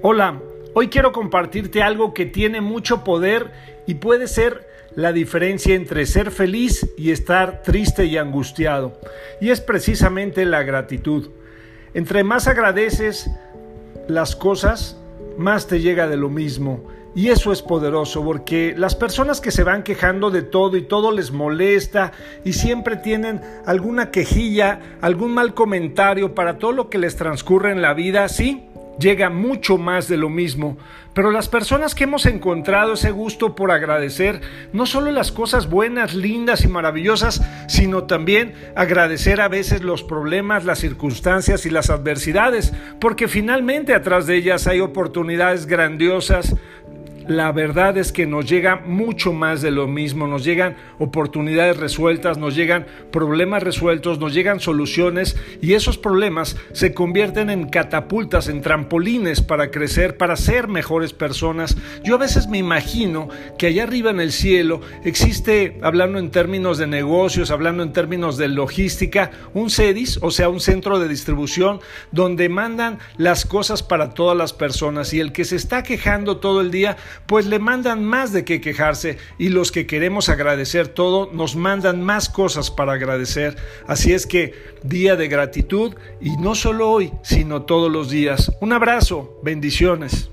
Hola, hoy quiero compartirte algo que tiene mucho poder y puede ser la diferencia entre ser feliz y estar triste y angustiado. Y es precisamente la gratitud. Entre más agradeces las cosas, más te llega de lo mismo. Y eso es poderoso porque las personas que se van quejando de todo y todo les molesta y siempre tienen alguna quejilla, algún mal comentario para todo lo que les transcurre en la vida, sí, llega mucho más de lo mismo. Pero las personas que hemos encontrado ese gusto por agradecer no solo las cosas buenas, lindas y maravillosas, sino también agradecer a veces los problemas, las circunstancias y las adversidades, porque finalmente atrás de ellas hay oportunidades grandiosas, la verdad es que nos llega mucho más de lo mismo, nos llegan oportunidades resueltas, nos llegan problemas resueltos, nos llegan soluciones y esos problemas se convierten en catapultas, en trampolines para crecer, para ser mejores personas. Yo a veces me imagino que allá arriba en el cielo existe, hablando en términos de negocios, hablando en términos de logística, un CEDIS, o sea, un centro de distribución donde mandan las cosas para todas las personas y el que se está quejando todo el día pues le mandan más de qué quejarse y los que queremos agradecer todo nos mandan más cosas para agradecer. Así es que día de gratitud y no solo hoy, sino todos los días. Un abrazo, bendiciones.